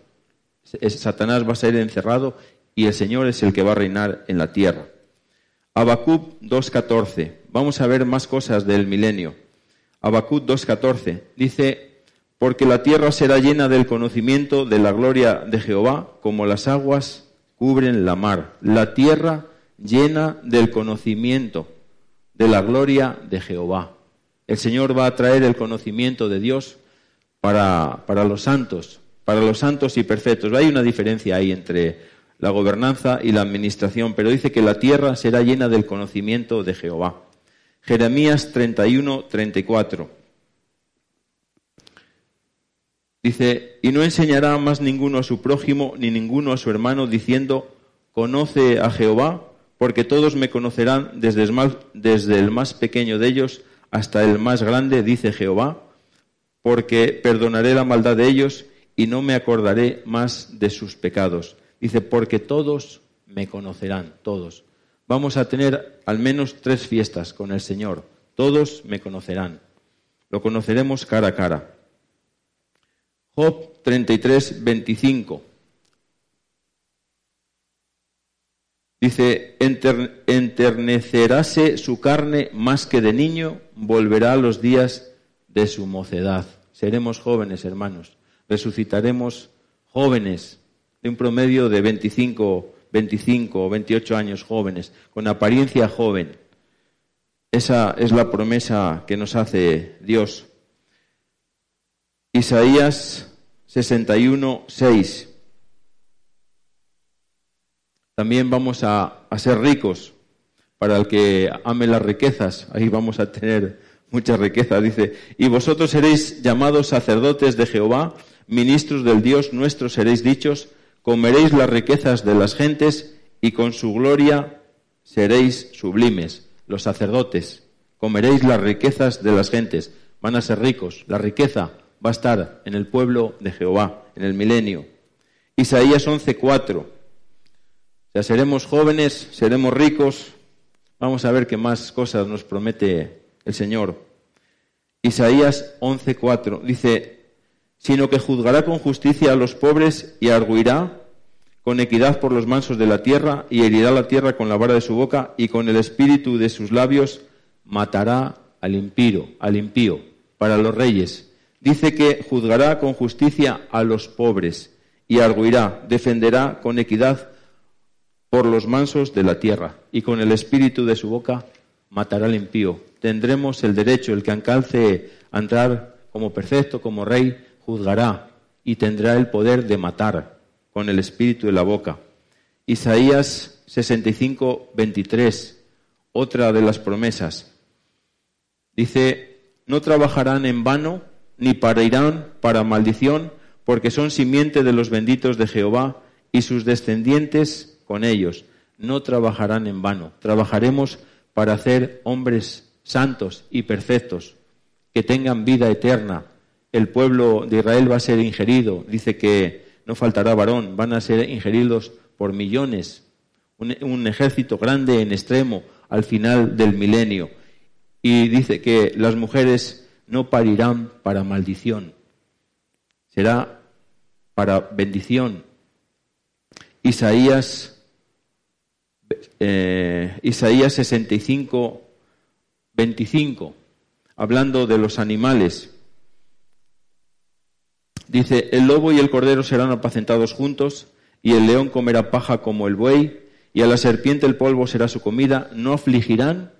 Satanás va a ser encerrado y el Señor es el que va a reinar en la tierra. Habacuc 2.14. Vamos a ver más cosas del milenio. Habacuc 2.14 dice, porque la tierra será llena del conocimiento de la gloria de Jehová, como las aguas cubren la mar. La tierra llena del conocimiento de la gloria de Jehová. El Señor va a traer el conocimiento de Dios para, para los santos, para los santos y perfectos. Hay una diferencia ahí entre la gobernanza y la administración, pero dice que la tierra será llena del conocimiento de Jehová. Jeremías 31, 34. Dice, y no enseñará más ninguno a su prójimo ni ninguno a su hermano, diciendo, conoce a Jehová, porque todos me conocerán desde el, más, pequeño de ellos hasta el más grande, dice Jehová, porque perdonaré la maldad de ellos y no me acordaré más de sus pecados. Dice, porque todos me conocerán, todos. Vamos a tener al menos tres fiestas con el Señor. Todos me conocerán. Lo conoceremos cara a cara. Job 33, 25. Dice, enterneceráse su carne más que de niño, volverá a los días de su mocedad. Seremos jóvenes, hermanos. Resucitaremos jóvenes de un promedio de 25 25 o 28 años jóvenes, con apariencia joven. Esa es la promesa que nos hace Dios. Isaías 61, 6. También vamos a, a, ser ricos. Para el que ame las riquezas, ahí vamos a tener mucha riqueza. Dice, y vosotros seréis llamados sacerdotes de Jehová, ministros del Dios nuestro seréis dichos, comeréis las riquezas de las gentes y con su gloria seréis sublimes. Los sacerdotes, comeréis las riquezas de las gentes, van a ser ricos. La riqueza va a estar en el pueblo de Jehová, en el milenio. Isaías 11:4. O sea, seremos jóvenes, seremos ricos. Vamos a ver qué más cosas nos promete el Señor. Isaías 11:4 dice, sino que juzgará con justicia a los pobres y arguirá con equidad por los mansos de la tierra y herirá la tierra con la vara de su boca y con el espíritu de sus labios matará al impío, al impío, para los reyes. Dice que juzgará con justicia a los pobres y arguirá, defenderá con equidad por los mansos de la tierra y con el espíritu de su boca matará al impío. Tendremos el derecho, el que alcance a entrar como perfecto, como rey, juzgará y tendrá el poder de matar con el espíritu de la boca. Isaías 65, 23, otra de las promesas. Dice, no trabajarán en vano, ni parirán para maldición, porque son simiente de los benditos de Jehová, y sus descendientes con ellos. No trabajarán en vano. Trabajaremos para hacer hombres santos y perfectos, que tengan vida eterna. El pueblo de Israel va a ser ingerido. Dice que no faltará varón. Van a ser ingeridos por millones. Un, ejército grande en extremo al final del milenio. Y dice que las mujeres no parirán para maldición. Será para bendición. Isaías, eh, Isaías 65, 25, hablando de los animales. Dice, el lobo y el cordero serán apacentados juntos, y el león comerá paja como el buey, y a la serpiente el polvo será su comida, no afligirán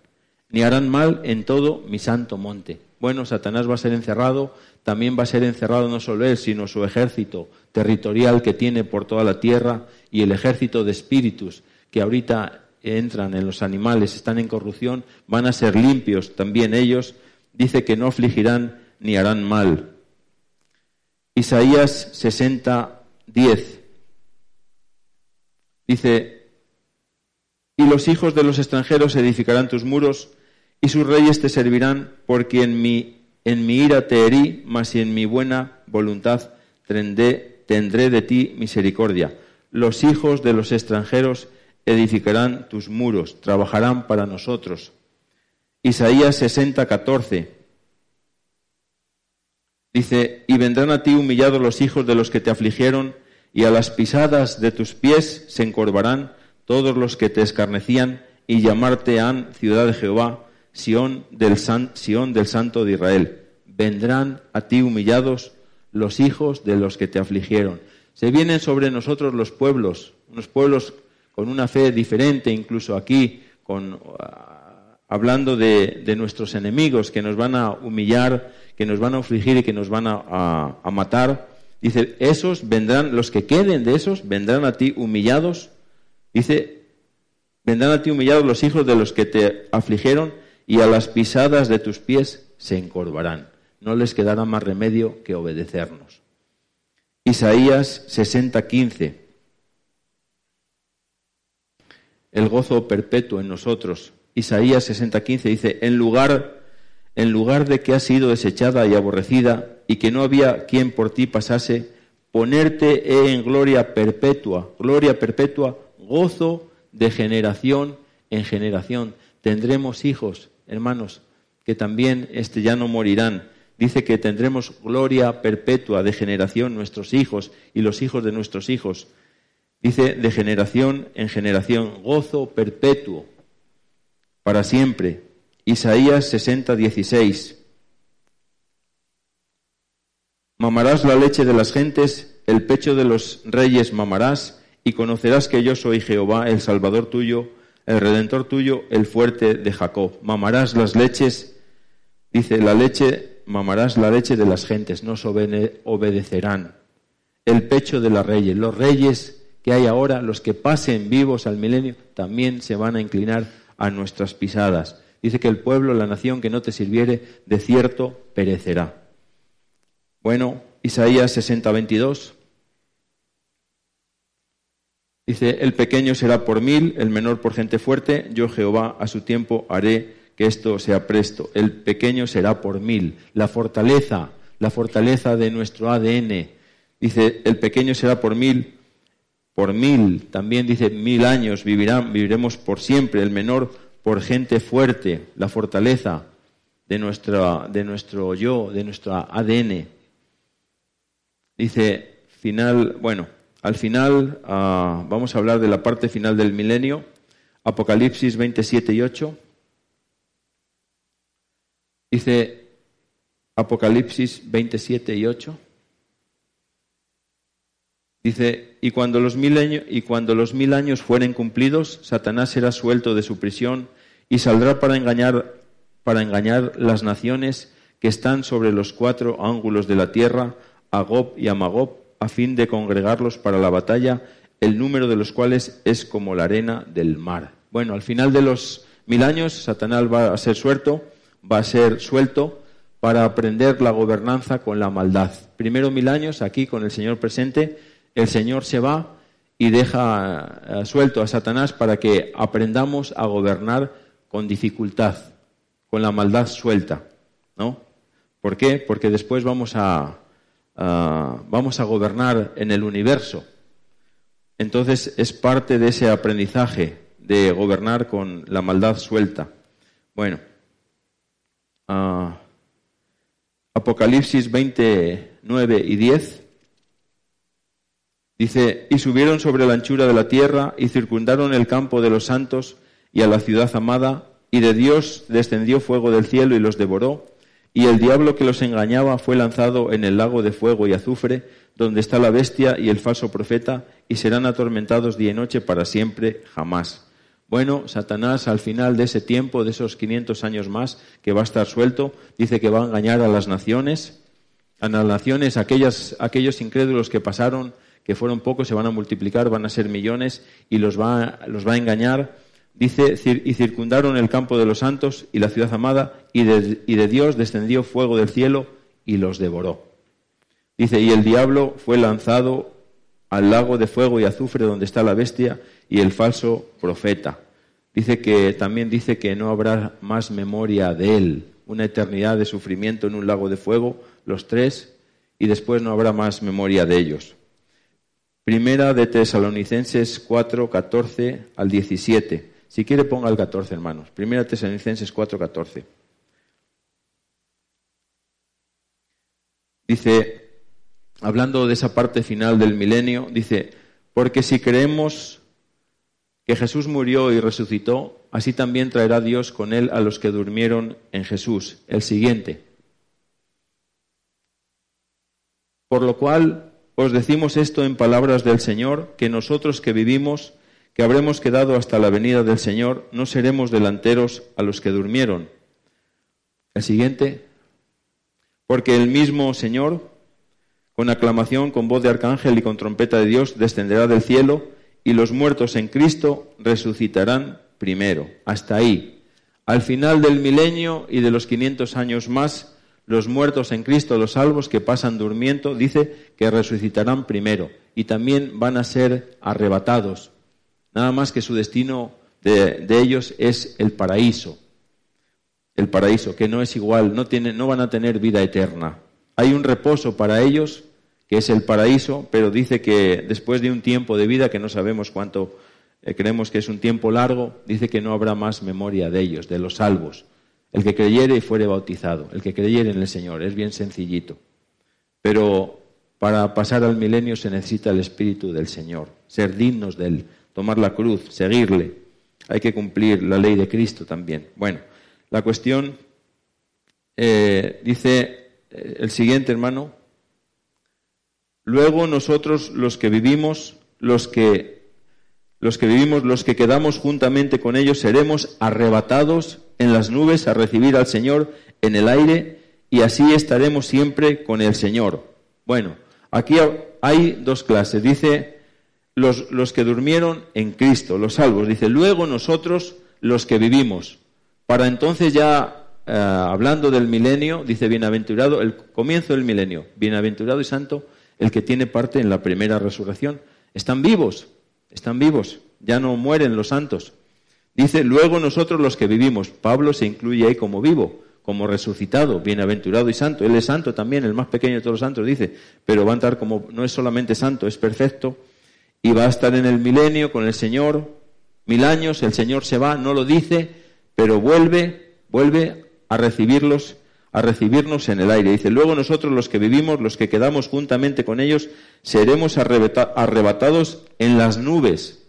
ni harán mal en todo mi santo monte. Bueno, Satanás va a ser encerrado, también va a ser encerrado no solo él, sino su ejército territorial que tiene por toda la tierra y el ejército de espíritus que ahorita entran en los animales, están en corrupción, van a ser limpios también ellos. Dice que no afligirán ni harán mal. Isaías 60, 10. Dice, y los hijos de los extranjeros edificarán tus muros y sus reyes te servirán, porque en mi, en mi ira te herí, mas en mi buena voluntad tendré, tendré de ti misericordia. Los hijos de los extranjeros edificarán tus muros, trabajarán para nosotros. Isaías 60, 14. Dice, y vendrán a ti humillados los hijos de los que te afligieron, y a las pisadas de tus pies se encorvarán todos los que te escarnecían, y llamarte han ciudad de Jehová, Sión del, Sión del Santo de Israel. Vendrán a ti humillados los hijos de los que te afligieron. Se vienen sobre nosotros los pueblos, unos pueblos con una fe diferente, incluso aquí, con, ah, hablando de, nuestros enemigos que nos van a humillar, que nos van a afligir y que nos van a, a matar. Dice, esos vendrán, los que queden de esos, vendrán a ti humillados. Dice, vendrán a ti humillados los hijos de los que te afligieron y a las pisadas de tus pies se encorvarán. No les quedará más remedio que obedecernos. Isaías 60:15. El gozo perpetuo en nosotros. Isaías 60:15 dice, en lugar, en lugar de que has sido desechada y aborrecida y que no había quien por ti pasase, ponerte en gloria perpetua, gloria perpetua, gozo de generación en generación. Tendremos hijos hermanos, que también este, ya no morirán. Dice que tendremos gloria perpetua de generación nuestros hijos y los hijos de nuestros hijos. Dice de generación en generación, gozo perpetuo para siempre. Isaías 60, 16. Mamarás la leche de las gentes, el pecho de los reyes mamarás, y conocerás que yo soy Jehová, el Salvador tuyo, el redentor tuyo, el fuerte de Jacob. Mamarás las leches, dice la leche, mamarás la leche de las gentes, nos obedecerán. El pecho de los reyes, los reyes que hay ahora, los que pasen vivos al milenio, también se van a inclinar a nuestras pisadas. Dice que el pueblo, la nación que no te sirviere, de cierto perecerá. Bueno, Isaías 60, 22. Dice, el pequeño será por mil, el menor por gente fuerte, yo Jehová a su tiempo haré que esto sea presto. El pequeño será por mil. La fortaleza, la fortaleza de nuestro ADN. Dice, el pequeño será por mil, por mil. También dice, mil años vivirán, viviremos por siempre. El menor por gente fuerte. La fortaleza de, nuestra, de nuestro yo, de nuestro ADN. Dice, final, bueno, al final ah, vamos a hablar de la parte final del milenio, Apocalipsis 27 y 8. Dice Apocalipsis 27 y 8. Dice, y cuando, los mil años, y cuando los mil años fueren cumplidos, Satanás será suelto de su prisión y saldrá para engañar, para engañar las naciones que están sobre los cuatro ángulos de la tierra, a Gob y a Magob, a fin de congregarlos para la batalla, el número de los cuales es como la arena del mar. Bueno, al final de los mil años, Satanás va a ser suelto, va a ser suelto para aprender la gobernanza con la maldad. Primero mil años, aquí con el Señor presente, el Señor se va y deja eh, suelto a Satanás para que aprendamos a gobernar con dificultad, con la maldad suelta, ¿no? ¿Por qué? Porque después vamos a, vamos a gobernar en el universo. Entonces es parte de ese aprendizaje de gobernar con la maldad suelta. Bueno, Apocalipsis 29 y 10 dice, y subieron sobre la anchura de la tierra y circundaron el campo de los santos y a la ciudad amada, y de Dios descendió fuego del cielo y los devoró, y el diablo que los engañaba fue lanzado en el lago de fuego y azufre, donde está la bestia y el falso profeta, y serán atormentados día y noche para siempre, jamás. Bueno, Satanás al final de ese tiempo, de esos 500 años más, que va a estar suelto, dice que va a engañar a las naciones, a las naciones, aquellas, aquellos incrédulos que pasaron, que fueron pocos, se van a multiplicar, van a ser millones, y los va, los va a engañar. Dice, y circundaron el campo de los santos y la ciudad amada, y de, y de Dios descendió fuego del cielo y los devoró. Dice, y el diablo fue lanzado al lago de fuego y azufre donde está la bestia y el falso profeta. Dice que también dice que no habrá más memoria de él, una eternidad de sufrimiento en un lago de fuego, los tres, y después no habrá más memoria de ellos. Primera de Tesalonicenses 4, 14 al 17. Si quiere ponga el 14, hermanos. Primera de Tesalonicenses 4, 14. Dice, hablando de esa parte final del milenio, dice, porque si creemos que Jesús murió y resucitó, así también traerá Dios con él a los que durmieron en Jesús. El siguiente. Por lo cual os decimos esto en palabras del Señor, que nosotros que vivimos, que habremos quedado hasta la venida del Señor, no seremos delanteros a los que durmieron. El siguiente. Porque el mismo Señor, con aclamación, con voz de arcángel y con trompeta de Dios, descenderá del cielo y los muertos en Cristo resucitarán primero. Hasta ahí. Al final del milenio y de los 500 años más, los muertos en Cristo, los salvos que pasan durmiendo, dice que resucitarán primero y también van a ser arrebatados. Nada más que su destino de, ellos es el paraíso. El paraíso, que no es igual, no, tiene, no van a tener vida eterna. Hay un reposo para ellos que es el paraíso, pero dice que después de un tiempo de vida, que no sabemos cuánto, eh, creemos que es un tiempo largo, dice que no habrá más memoria de ellos, de los salvos. El que creyere y fuere bautizado, el que creyere en el Señor, es bien sencillito. Pero para pasar al milenio se necesita el Espíritu del Señor, ser dignos de Él, tomar la cruz, seguirle. Hay que cumplir la ley de Cristo también. Bueno, la cuestión eh, dice eh, el siguiente hermano, Luego nosotros los que vivimos, los que los que vivimos, los que quedamos juntamente con ellos, seremos arrebatados en las nubes a recibir al Señor en el aire y así estaremos siempre con el Señor. Bueno, aquí hay dos clases. Dice los, los que durmieron en Cristo, los salvos. Dice, luego nosotros los que vivimos. Para entonces ya, eh, hablando del milenio, dice, bienaventurado, el comienzo del milenio, bienaventurado y santo el que tiene parte en la primera resurrección. Están vivos, están vivos, ya no mueren los santos. Dice, luego nosotros los que vivimos, Pablo se incluye ahí como vivo, como resucitado, bienaventurado y santo. Él es santo también, el más pequeño de todos los santos, dice, pero va a estar como, no es solamente santo, es perfecto, y va a estar en el milenio con el Señor, mil años, el Señor se va, no lo dice, pero vuelve, vuelve a recibirlos a recibirnos en el aire. Dice, luego nosotros los que vivimos, los que quedamos juntamente con ellos, seremos arrebatados en las nubes.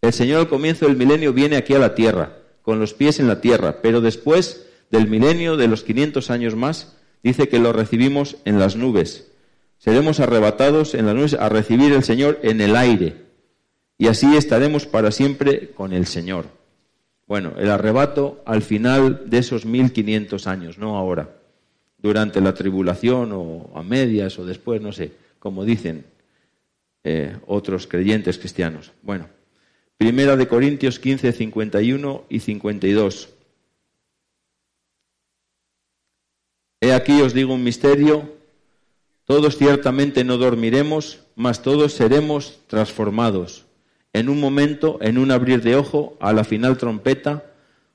El Señor al comienzo del milenio viene aquí a la tierra, con los pies en la tierra, pero después del milenio, de los 500 años más, dice que lo recibimos en las nubes. Seremos arrebatados en las nubes a recibir el Señor en el aire. Y así estaremos para siempre con el Señor. Bueno, el arrebato al final de esos 1500 años, no ahora, durante la tribulación o a medias o después, no sé, como dicen eh, otros creyentes cristianos. Bueno, Primera de Corintios 15, 51 y 52. He aquí os digo un misterio, Todos ciertamente no dormiremos, mas todos seremos transformados. En un momento, en un abrir de ojo, a la final trompeta,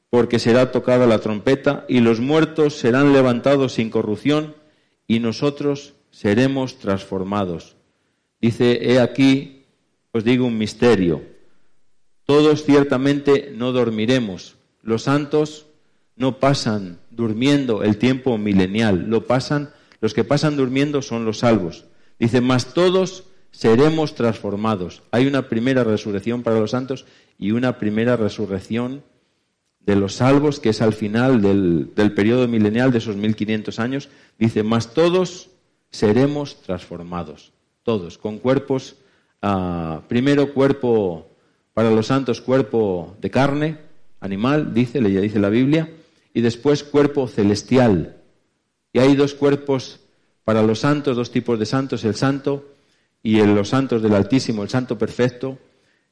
porque será tocada la trompeta, y los muertos serán levantados sin corrupción, y nosotros seremos transformados. Dice, he aquí, os digo un misterio. Todos ciertamente no dormiremos. Los santos no pasan durmiendo el tiempo milenial, lo pasan, los que pasan durmiendo son los salvos. Dice, mas todos seremos transformados. Hay una primera resurrección para los santos y una primera resurrección de los salvos, que es al final del, periodo milenial de esos 1500 años. Dice, mas todos seremos transformados. Todos, con cuerpos, ah, primero cuerpo para los santos, cuerpo de carne, animal, dice, le dice la Biblia, y después cuerpo celestial. Y hay dos cuerpos para los santos, dos tipos de santos, el santo y el, los santos del Altísimo, el santo perfecto,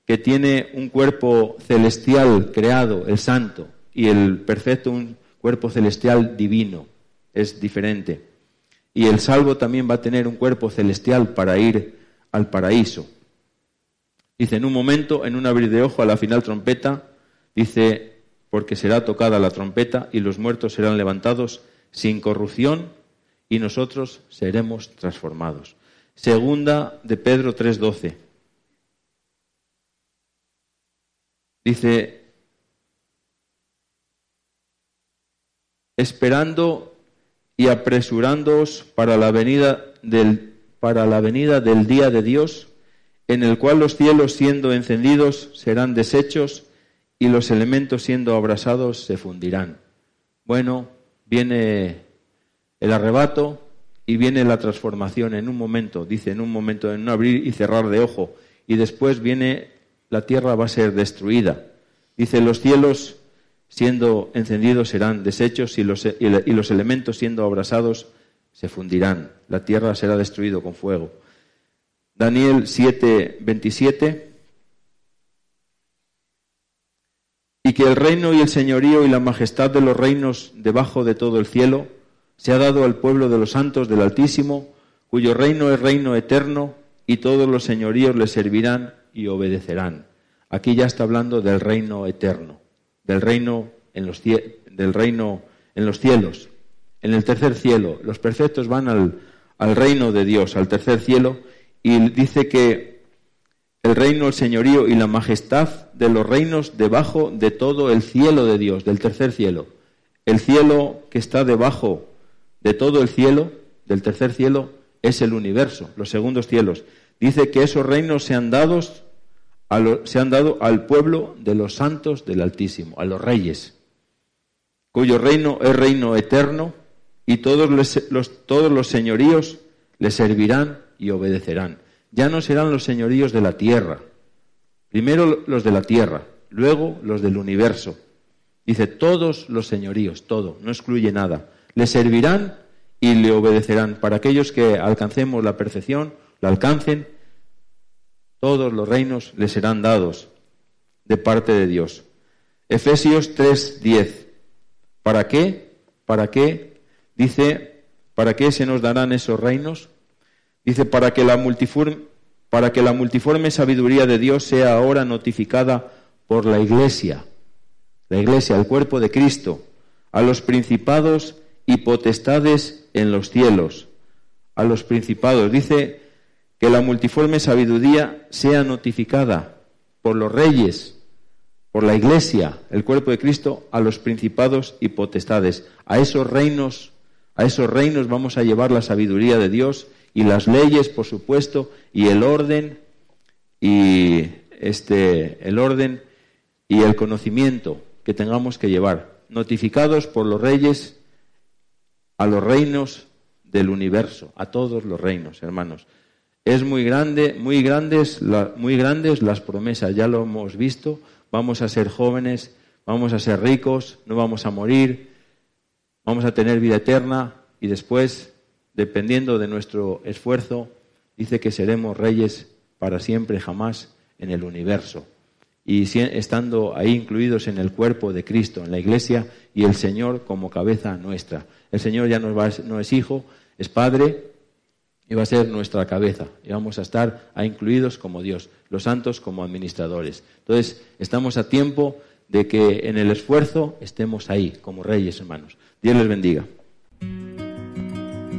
que tiene un cuerpo celestial creado, el santo, y el perfecto un cuerpo celestial divino, es diferente. Y el salvo también va a tener un cuerpo celestial para ir al paraíso. Dice, en un momento, en un abrir de ojo, a la final trompeta, dice, porque será tocada la trompeta y los muertos serán levantados sin corrupción y nosotros seremos transformados. Segunda de Pedro 3:12. Dice, esperando y apresurándoos para la venida del, para la venida del día de Dios, en el cual los cielos siendo encendidos serán deshechos y los elementos siendo abrasados se fundirán. Bueno, viene el arrebato y viene la transformación en un momento, dice en un momento, en un abrir y cerrar de ojo, y después viene la tierra va a ser destruida. Dice los cielos siendo encendidos serán deshechos y los, y los elementos siendo abrasados se fundirán. La tierra será destruida con fuego. Daniel 7, 27 y que el reino y el señorío y la majestad de los reinos debajo de todo el cielo se ha dado al pueblo de los santos del Altísimo, cuyo reino es reino eterno, y todos los señoríos le servirán y obedecerán. Aquí ya está hablando del reino eterno, del reino en los, del reino en los cielos, en el tercer cielo. Los perfectos van al, al reino de Dios, al tercer cielo, y dice que el reino, el señorío y la majestad de los reinos debajo de todo el cielo de Dios, del tercer cielo. El cielo que está debajo de todo el cielo, del tercer cielo, es el universo, los segundos cielos. Dice que esos reinos se han, se han dado al pueblo de los santos del Altísimo, a los reyes, cuyo reino es reino eterno y todos los, todos los señoríos le servirán y obedecerán ya no serán los señoríos de la tierra. Primero los de la tierra, luego los del universo. Dice, todos los señoríos, todo, no excluye nada. Le servirán y le obedecerán. Para aquellos que alcancemos la perfección, la alcancen, todos los reinos le serán dados de parte de Dios. Efesios 3:10. ¿Para qué? ¿Para qué? Dice, ¿para qué se nos darán esos reinos? Dice, para que, la multiforme, para que la multiforme sabiduría de Dios sea ahora notificada por la Iglesia, la Iglesia, el cuerpo de Cristo, a los principados y potestades en los cielos, a los principados. Dice que la multiforme sabiduría sea notificada por los reyes, por la Iglesia, el cuerpo de Cristo, a los principados y potestades. A esos reinos, a esos reinos vamos a llevar la sabiduría de Dios y las leyes, por supuesto, y el orden y este el orden y el conocimiento que tengamos que llevar, notificados por los reyes a los reinos del universo, a todos los reinos, hermanos. Es muy grande, muy grandes, muy grandes las promesas, ya lo hemos visto, vamos a ser jóvenes, vamos a ser ricos, no vamos a morir, vamos a tener vida eterna y después dependiendo de nuestro esfuerzo, dice que seremos reyes para siempre, jamás en el universo. Y estando ahí incluidos en el cuerpo de Cristo, en la iglesia, y el Señor como cabeza nuestra. El Señor ya no, no es hijo, es padre, y va a ser nuestra cabeza y vamos a estar incluidos como Dios, los santos como administradores. Entonces, estamos a tiempo de que en el esfuerzo estemos ahí como reyes, hermanos. Dios les bendiga.